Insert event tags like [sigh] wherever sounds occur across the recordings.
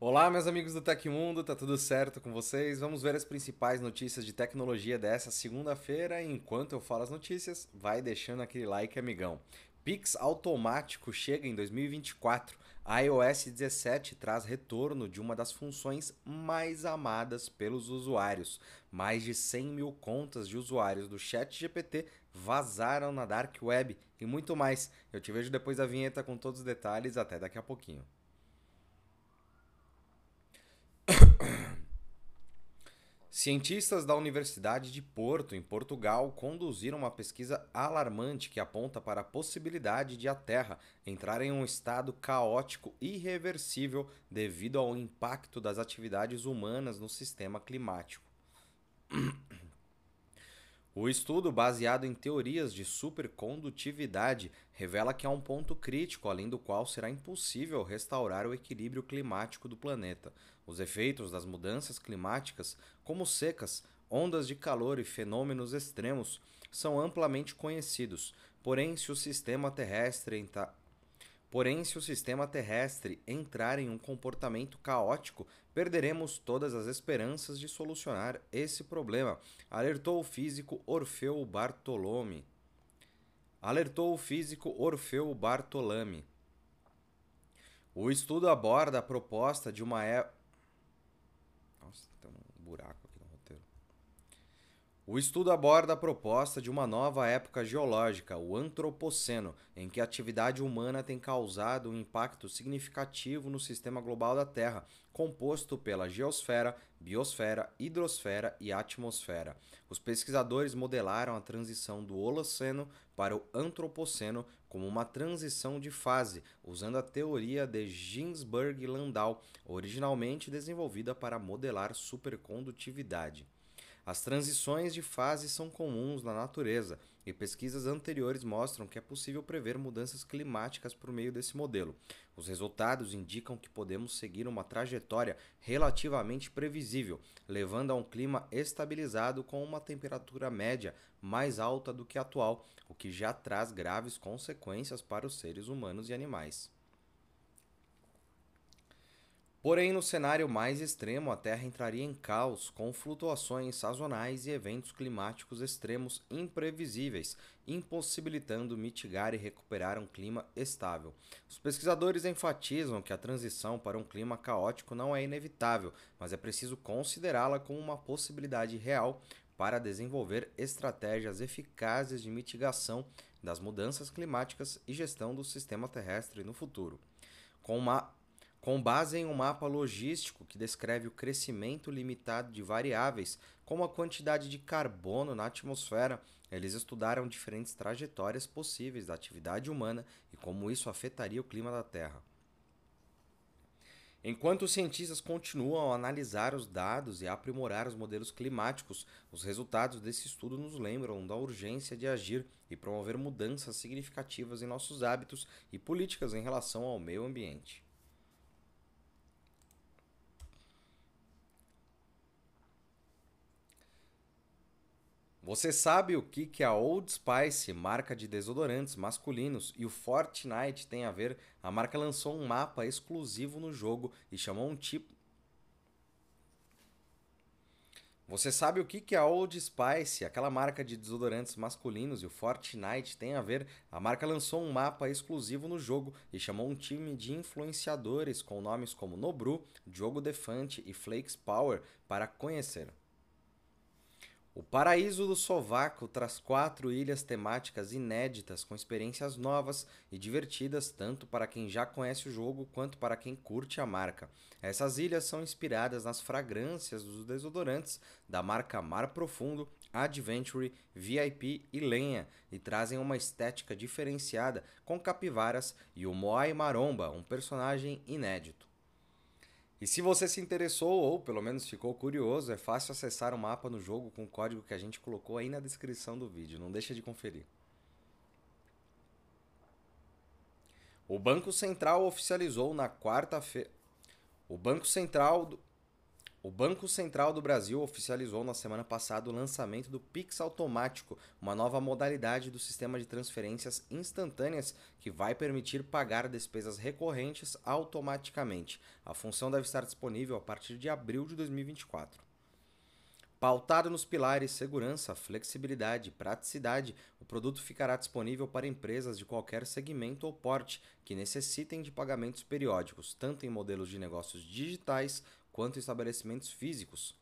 Olá, meus amigos do Tecmundo, tá tudo certo com vocês? Vamos ver as principais notícias de tecnologia dessa segunda-feira. Enquanto eu falo as notícias, vai deixando aquele like, amigão. Pix automático chega em 2024. A iOS 17 traz retorno de uma das funções mais amadas pelos usuários. Mais de 100 mil contas de usuários do ChatGPT vazaram na Dark Web e muito mais. Eu te vejo depois da vinheta com todos os detalhes. Até daqui a pouquinho. Cientistas da Universidade de Porto, em Portugal, conduziram uma pesquisa alarmante que aponta para a possibilidade de a Terra entrar em um estado caótico irreversível devido ao impacto das atividades humanas no sistema climático. [clears throat] O estudo, baseado em teorias de supercondutividade, revela que há um ponto crítico além do qual será impossível restaurar o equilíbrio climático do planeta. Os efeitos das mudanças climáticas, como secas, ondas de calor e fenômenos extremos, são amplamente conhecidos. Porém, se o sistema terrestre. Porém, se o sistema terrestre entrar em um comportamento caótico, perderemos todas as esperanças de solucionar esse problema, alertou o físico Orfeu Bartolome. Alertou o físico Orfeu Bartolome. O estudo aborda a proposta de uma é... Nossa, tem um buraco. O estudo aborda a proposta de uma nova época geológica, o Antropoceno, em que a atividade humana tem causado um impacto significativo no sistema global da Terra, composto pela geosfera, biosfera, hidrosfera e atmosfera. Os pesquisadores modelaram a transição do Holoceno para o Antropoceno como uma transição de fase, usando a teoria de Ginsburg-Landau, originalmente desenvolvida para modelar supercondutividade. As transições de fase são comuns na natureza, e pesquisas anteriores mostram que é possível prever mudanças climáticas por meio desse modelo. Os resultados indicam que podemos seguir uma trajetória relativamente previsível, levando a um clima estabilizado com uma temperatura média mais alta do que a atual, o que já traz graves consequências para os seres humanos e animais. Porém, no cenário mais extremo, a Terra entraria em caos, com flutuações sazonais e eventos climáticos extremos imprevisíveis, impossibilitando mitigar e recuperar um clima estável. Os pesquisadores enfatizam que a transição para um clima caótico não é inevitável, mas é preciso considerá-la como uma possibilidade real para desenvolver estratégias eficazes de mitigação das mudanças climáticas e gestão do sistema terrestre no futuro. Com uma com base em um mapa logístico que descreve o crescimento limitado de variáveis, como a quantidade de carbono na atmosfera, eles estudaram diferentes trajetórias possíveis da atividade humana e como isso afetaria o clima da Terra. Enquanto os cientistas continuam a analisar os dados e a aprimorar os modelos climáticos, os resultados desse estudo nos lembram da urgência de agir e promover mudanças significativas em nossos hábitos e políticas em relação ao meio ambiente. Você sabe o que, que a Old Spice, marca de desodorantes masculinos, e o Fortnite tem a ver? A marca lançou um mapa exclusivo no jogo e chamou um tipo. Você sabe o que, que a Old Spice, aquela marca de desodorantes masculinos, e o Fortnite tem a ver? A marca lançou um mapa exclusivo no jogo e chamou um time de influenciadores com nomes como Nobru, Diogo Defante e Flakes Power para conhecer. O Paraíso do Sovaco traz quatro ilhas temáticas inéditas com experiências novas e divertidas tanto para quem já conhece o jogo quanto para quem curte a marca. Essas ilhas são inspiradas nas fragrâncias dos desodorantes da marca Mar Profundo, Adventure, VIP e Lenha e trazem uma estética diferenciada com capivaras e o Moai Maromba, um personagem inédito. E se você se interessou ou pelo menos ficou curioso, é fácil acessar o mapa no jogo com o código que a gente colocou aí na descrição do vídeo. Não deixa de conferir. O Banco Central oficializou na quarta-feira. O Banco Central. O Banco Central do Brasil oficializou na semana passada o lançamento do Pix Automático, uma nova modalidade do sistema de transferências instantâneas que vai permitir pagar despesas recorrentes automaticamente. A função deve estar disponível a partir de abril de 2024. Pautado nos pilares segurança, flexibilidade e praticidade, o produto ficará disponível para empresas de qualquer segmento ou porte que necessitem de pagamentos periódicos, tanto em modelos de negócios digitais quanto estabelecimentos físicos.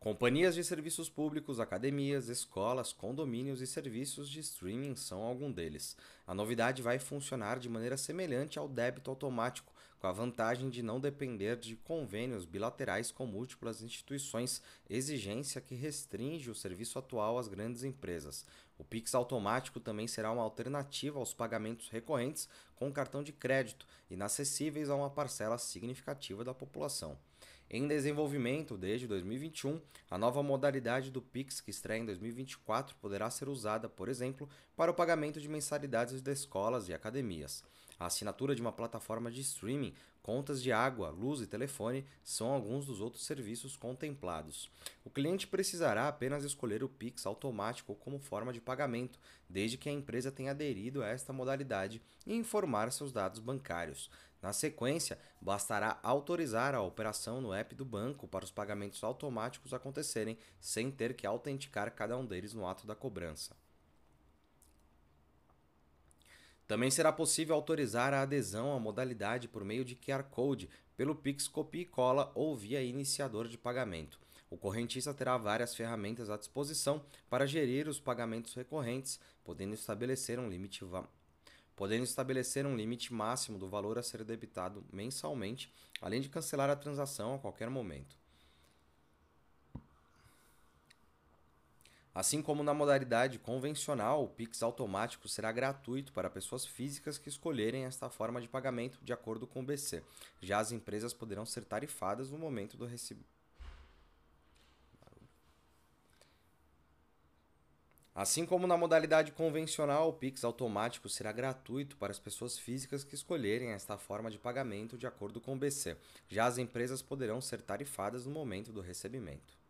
Companhias de serviços públicos, academias, escolas, condomínios e serviços de streaming são algum deles. A novidade vai funcionar de maneira semelhante ao débito automático, com a vantagem de não depender de convênios bilaterais com múltiplas instituições, exigência que restringe o serviço atual às grandes empresas. O Pix automático também será uma alternativa aos pagamentos recorrentes com cartão de crédito, inacessíveis a uma parcela significativa da população. Em desenvolvimento desde 2021, a nova modalidade do Pix, que estreia em 2024, poderá ser usada, por exemplo, para o pagamento de mensalidades de escolas e academias. A assinatura de uma plataforma de streaming, contas de água, luz e telefone são alguns dos outros serviços contemplados. O cliente precisará apenas escolher o Pix automático como forma de pagamento, desde que a empresa tenha aderido a esta modalidade e informar seus dados bancários. Na sequência, bastará autorizar a operação no app do banco para os pagamentos automáticos acontecerem sem ter que autenticar cada um deles no ato da cobrança. Também será possível autorizar a adesão à modalidade por meio de QR Code, pelo Pix Copia e Cola ou via iniciador de pagamento. O correntista terá várias ferramentas à disposição para gerir os pagamentos recorrentes, podendo estabelecer um limite podendo estabelecer um limite máximo do valor a ser debitado mensalmente, além de cancelar a transação a qualquer momento. Assim como na modalidade convencional, o Pix automático será gratuito para pessoas físicas que escolherem esta forma de pagamento de acordo com o BC. Já as empresas poderão ser tarifadas no momento do recebimento. Assim como na modalidade convencional, o Pix automático será gratuito para as pessoas físicas que escolherem esta forma de pagamento de acordo com o BC. Já as empresas poderão ser tarifadas no momento do recebimento.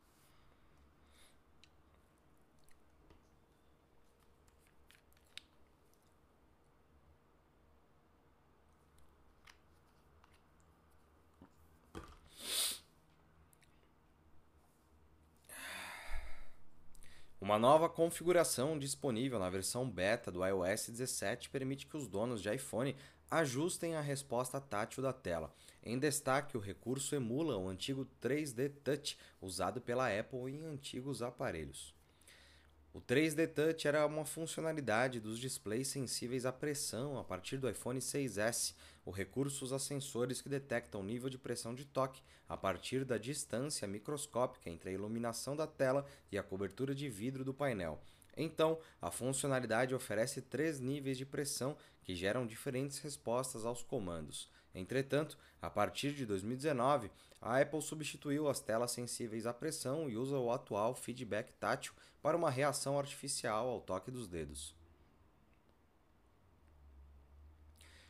Uma nova configuração disponível na versão beta do iOS 17 permite que os donos de iPhone ajustem a resposta tátil da tela. Em destaque, o recurso emula o antigo 3D Touch usado pela Apple em antigos aparelhos. O 3D Touch era uma funcionalidade dos displays sensíveis à pressão a partir do iPhone 6S. O recurso usa sensores que detectam o nível de pressão de toque a partir da distância microscópica entre a iluminação da tela e a cobertura de vidro do painel. Então, a funcionalidade oferece três níveis de pressão que geram diferentes respostas aos comandos. Entretanto, a partir de 2019, a Apple substituiu as telas sensíveis à pressão e usa o atual feedback tátil para uma reação artificial ao toque dos dedos.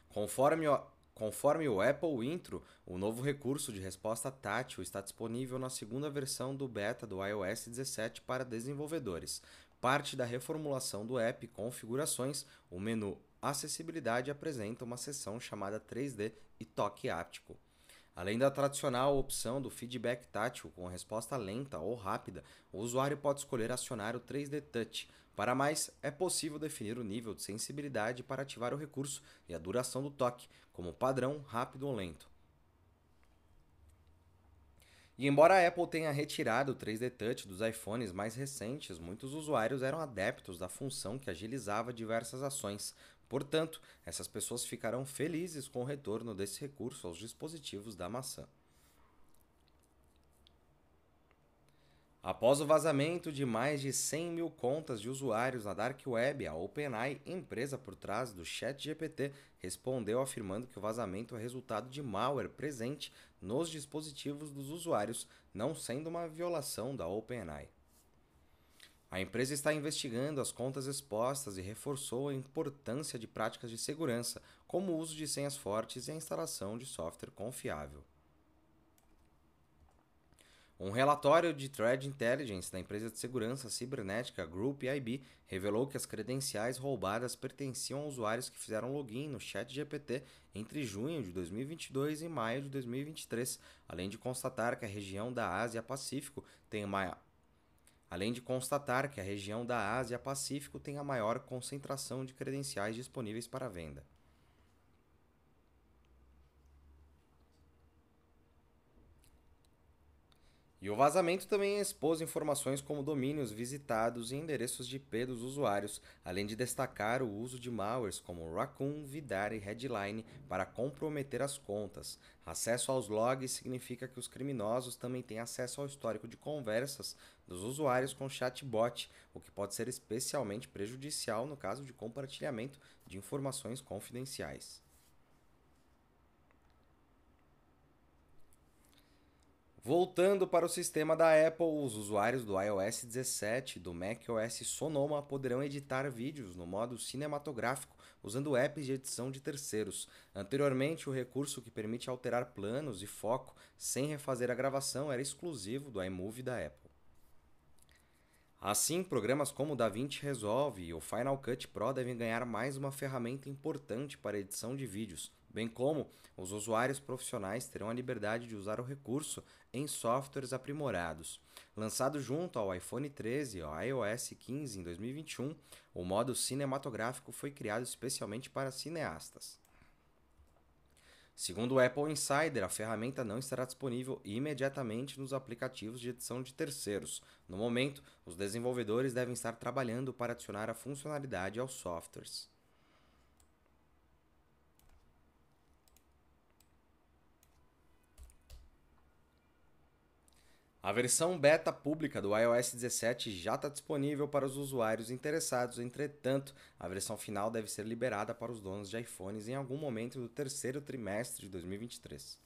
Conforme o, conforme o Apple Intro, o novo recurso de resposta tátil está disponível na segunda versão do beta do iOS 17 para desenvolvedores. Parte da reformulação do app Configurações, o menu Acessibilidade apresenta uma seção chamada 3D e Toque Áptico. Além da tradicional opção do feedback tátil com resposta lenta ou rápida, o usuário pode escolher acionar o 3D Touch. Para mais, é possível definir o nível de sensibilidade para ativar o recurso e a duração do toque, como padrão, rápido ou lento. E embora a Apple tenha retirado o 3D Touch dos iPhones mais recentes, muitos usuários eram adeptos da função que agilizava diversas ações, Portanto, essas pessoas ficarão felizes com o retorno desse recurso aos dispositivos da maçã. Após o vazamento de mais de 100 mil contas de usuários na Dark Web, a OpenAI, empresa por trás do ChatGPT, respondeu afirmando que o vazamento é resultado de malware presente nos dispositivos dos usuários, não sendo uma violação da OpenAI. A empresa está investigando as contas expostas e reforçou a importância de práticas de segurança, como o uso de senhas fortes e a instalação de software confiável. Um relatório de Threat Intelligence da empresa de segurança cibernética Group IB revelou que as credenciais roubadas pertenciam a usuários que fizeram login no chat GPT entre junho de 2022 e maio de 2023, além de constatar que a região da Ásia-Pacífico tem além de constatar que a região da Ásia-Pacífico tem a maior concentração de credenciais disponíveis para venda. E o vazamento também expôs informações como domínios visitados e endereços de IP dos usuários, além de destacar o uso de malwares como Raccoon, Vidar e Headline para comprometer as contas. Acesso aos logs significa que os criminosos também têm acesso ao histórico de conversas dos usuários com chatbot, o que pode ser especialmente prejudicial no caso de compartilhamento de informações confidenciais. Voltando para o sistema da Apple, os usuários do iOS 17 e do macOS Sonoma poderão editar vídeos no modo cinematográfico usando apps de edição de terceiros. Anteriormente, o recurso que permite alterar planos e foco sem refazer a gravação era exclusivo do iMovie da Apple. Assim, programas como o DaVinci Resolve e o Final Cut Pro devem ganhar mais uma ferramenta importante para edição de vídeos, bem como os usuários profissionais terão a liberdade de usar o recurso em softwares aprimorados. Lançado junto ao iPhone 13 e ao iOS 15 em 2021, o modo cinematográfico foi criado especialmente para cineastas. Segundo o Apple Insider, a ferramenta não estará disponível imediatamente nos aplicativos de edição de terceiros. No momento, os desenvolvedores devem estar trabalhando para adicionar a funcionalidade aos softwares. A versão beta pública do iOS 17 já está disponível para os usuários interessados, entretanto, a versão final deve ser liberada para os donos de iPhones em algum momento do terceiro trimestre de 2023.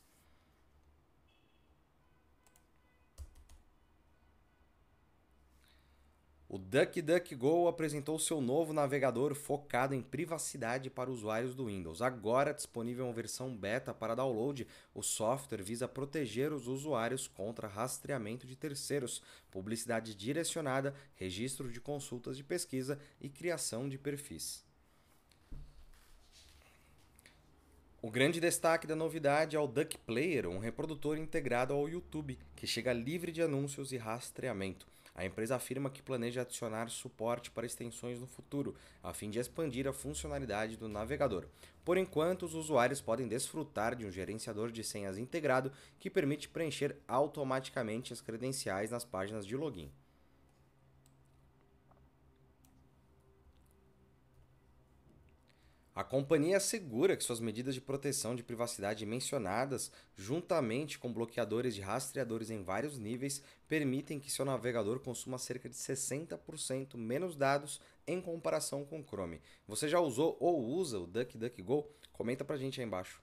O DuckDuckGo apresentou seu novo navegador focado em privacidade para usuários do Windows. Agora disponível em versão beta para download, o software visa proteger os usuários contra rastreamento de terceiros, publicidade direcionada, registro de consultas de pesquisa e criação de perfis. O grande destaque da novidade é o Duck Player, um reprodutor integrado ao YouTube, que chega livre de anúncios e rastreamento. A empresa afirma que planeja adicionar suporte para extensões no futuro, a fim de expandir a funcionalidade do navegador. Por enquanto, os usuários podem desfrutar de um gerenciador de senhas integrado que permite preencher automaticamente as credenciais nas páginas de login. A companhia assegura que suas medidas de proteção de privacidade mencionadas, juntamente com bloqueadores de rastreadores em vários níveis, permitem que seu navegador consuma cerca de 60% menos dados em comparação com o Chrome. Você já usou ou usa o DuckDuckGo? Comenta pra gente aí embaixo.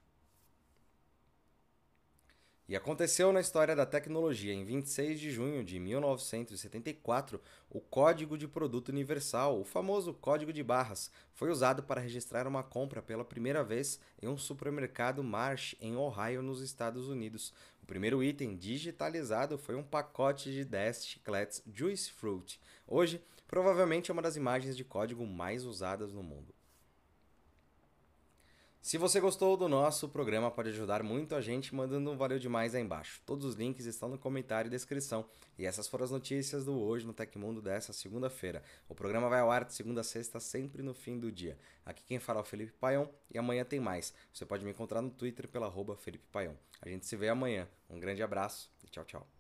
E aconteceu na história da tecnologia. Em 26 de junho de 1974, o Código de Produto Universal, o famoso Código de Barras, foi usado para registrar uma compra pela primeira vez em um supermercado Marsh, em Ohio, nos Estados Unidos. O primeiro item digitalizado foi um pacote de 10 chicletes Juice Fruit. Hoje, provavelmente é uma das imagens de código mais usadas no mundo. Se você gostou do nosso programa, pode ajudar muito a gente mandando um valeu demais aí embaixo. Todos os links estão no comentário e descrição. E essas foram as notícias do Hoje no Tecmundo dessa segunda-feira. O programa vai ao ar de segunda a sexta, sempre no fim do dia. Aqui quem fala é o Felipe Paion e amanhã tem mais. Você pode me encontrar no Twitter pela arroba Felipe Paion. A gente se vê amanhã. Um grande abraço e tchau, tchau.